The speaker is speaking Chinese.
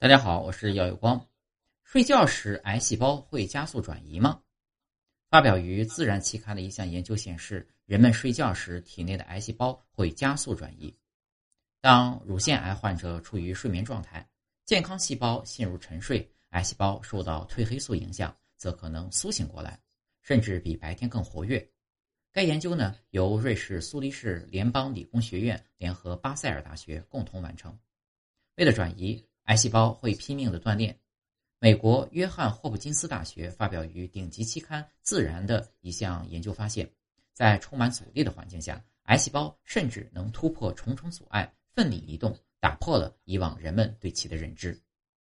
大家好，我是耀有光。睡觉时癌细胞会加速转移吗？发表于《自然》期刊的一项研究显示，人们睡觉时体内的癌细胞会加速转移。当乳腺癌患者处于睡眠状态，健康细胞陷入沉睡，癌细胞受到褪黑素影响，则可能苏醒过来，甚至比白天更活跃。该研究呢，由瑞士苏黎世联邦理工学院联合巴塞尔大学共同完成。为了转移。癌细胞会拼命的锻炼。美国约翰霍普金斯大学发表于顶级期刊《自然》的一项研究发现，在充满阻力的环境下，癌细胞甚至能突破重重阻碍，奋力移动，打破了以往人们对其的认知。